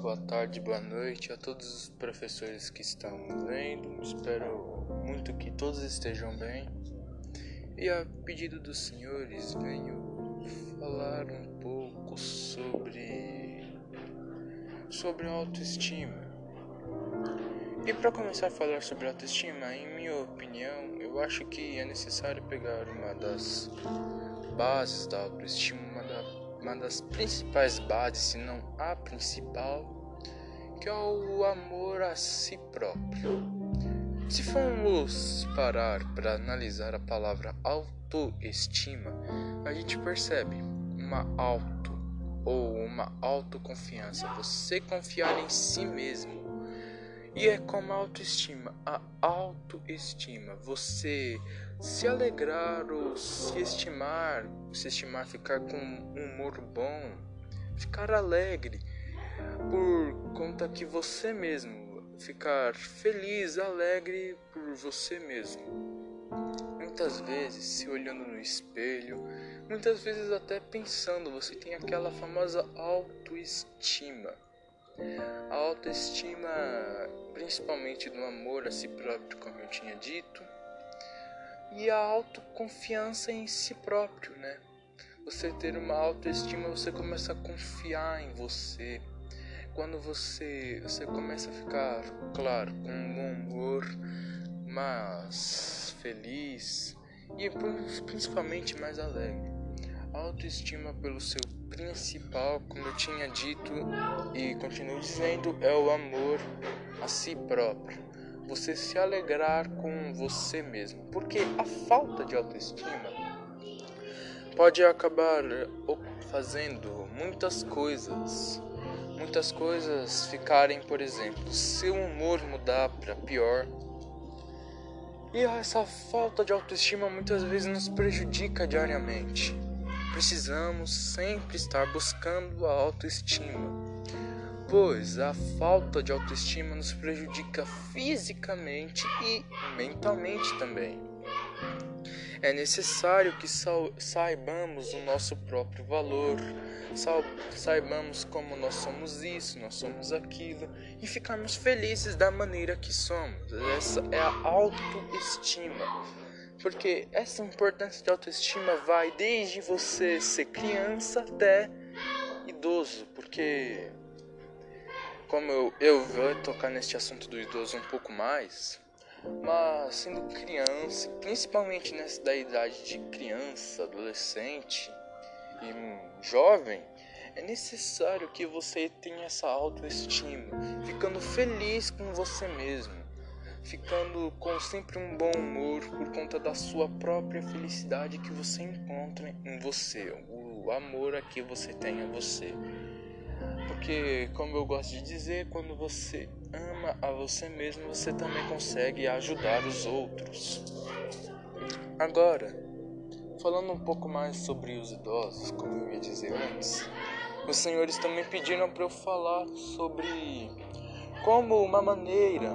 boa tarde, boa noite a todos os professores que estão vendo. Espero muito que todos estejam bem. E a pedido dos senhores, venho falar um pouco sobre sobre autoestima. E para começar a falar sobre autoestima, em minha opinião, eu acho que é necessário pegar uma das bases da autoestima, uma da uma das principais bases, se não a principal, que é o amor a si próprio. Se formos parar para analisar a palavra autoestima, a gente percebe uma auto ou uma autoconfiança, você confiar em si mesmo. E é como a autoestima, a autoestima, você se alegrar ou se estimar, se estimar, ficar com um humor bom, ficar alegre por conta que você mesmo, ficar feliz, alegre por você mesmo. Muitas vezes se olhando no espelho, muitas vezes até pensando, você tem aquela famosa autoestima. A autoestima, principalmente do amor a si próprio, como eu tinha dito, e a autoconfiança em si próprio, né? Você ter uma autoestima, você começa a confiar em você. Quando você, você começa a ficar, claro, com um bom humor, mas feliz e principalmente mais alegre. Autoestima pelo seu principal, como eu tinha dito e continuo dizendo, é o amor a si próprio você se alegrar com você mesmo, porque a falta de autoestima pode acabar fazendo muitas coisas, muitas coisas ficarem, por exemplo, seu humor mudar para pior. E essa falta de autoestima muitas vezes nos prejudica diariamente. Precisamos sempre estar buscando a autoestima pois a falta de autoestima nos prejudica fisicamente e mentalmente também. É necessário que saibamos o nosso próprio valor, saibamos como nós somos isso, nós somos aquilo e ficarmos felizes da maneira que somos. Essa é a autoestima. Porque essa importância de autoestima vai desde você ser criança até idoso, porque como eu, eu vou tocar neste assunto do idoso um pouco mais, mas sendo criança, principalmente nessa da idade de criança, adolescente e jovem, é necessário que você tenha essa autoestima, ficando feliz com você mesmo, ficando com sempre um bom humor por conta da sua própria felicidade que você encontra em você, o amor que você tem a você. Porque, como eu gosto de dizer, quando você ama a você mesmo, você também consegue ajudar os outros. Agora, falando um pouco mais sobre os idosos, como eu ia dizer antes, os senhores também pediram para eu falar sobre como uma maneira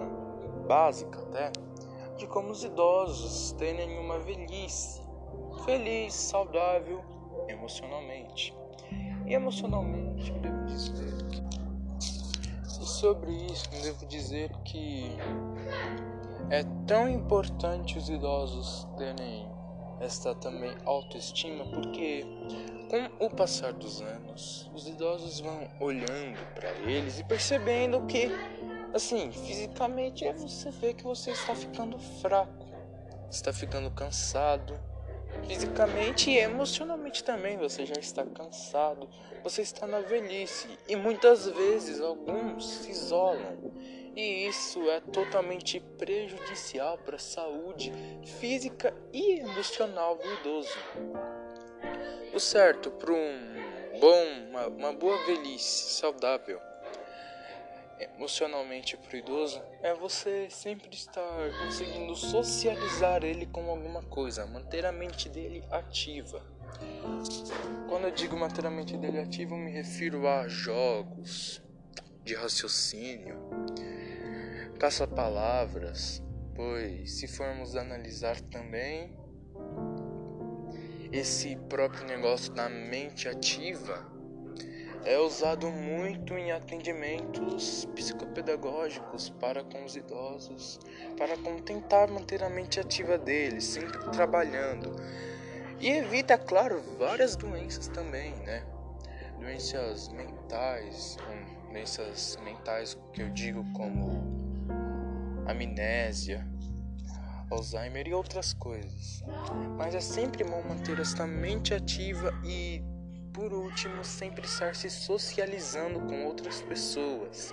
básica até de como os idosos terem uma velhice feliz, saudável emocionalmente. E emocionalmente, eu devo dizer. E sobre isso, eu devo dizer que é tão importante os idosos terem esta também autoestima, porque com o passar dos anos, os idosos vão olhando para eles e percebendo que, assim, fisicamente você vê que você está ficando fraco, está ficando cansado, Fisicamente e emocionalmente também você já está cansado, você está na velhice e muitas vezes alguns se isolam. E isso é totalmente prejudicial para a saúde física e emocional do idoso. O certo para um bom, uma, uma boa velhice saudável emocionalmente pro idoso é você sempre estar conseguindo socializar ele com alguma coisa, manter a mente dele ativa. Quando eu digo manter a mente dele ativa, eu me refiro a jogos de raciocínio, caça-palavras, pois se formos analisar também esse próprio negócio da mente ativa é usado muito em atendimentos psicopedagógicos para com os idosos, para tentar manter a mente ativa deles, sempre trabalhando. E evita, claro, várias doenças também, né? Doenças mentais, doenças mentais que eu digo como amnésia, Alzheimer e outras coisas. Mas é sempre bom manter esta mente ativa e por último, sempre estar se socializando com outras pessoas,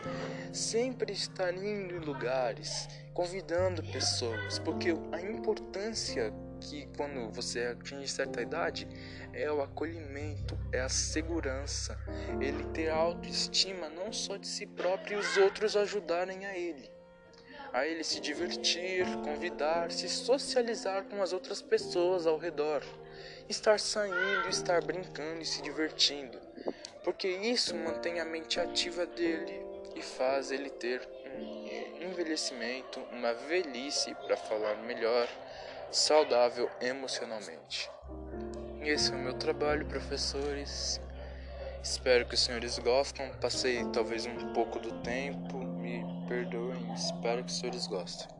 sempre estar indo em lugares, convidando pessoas, porque a importância que quando você atinge certa idade é o acolhimento, é a segurança, ele ter autoestima não só de si próprio e os outros ajudarem a ele a ele se divertir, convidar, se socializar com as outras pessoas ao redor, estar saindo, estar brincando e se divertindo, porque isso mantém a mente ativa dele e faz ele ter um envelhecimento, uma velhice, para falar melhor, saudável emocionalmente. Esse é o meu trabalho, professores. Espero que os senhores gostem. Passei talvez um pouco do tempo, me perdoem, espero que os senhores gostem.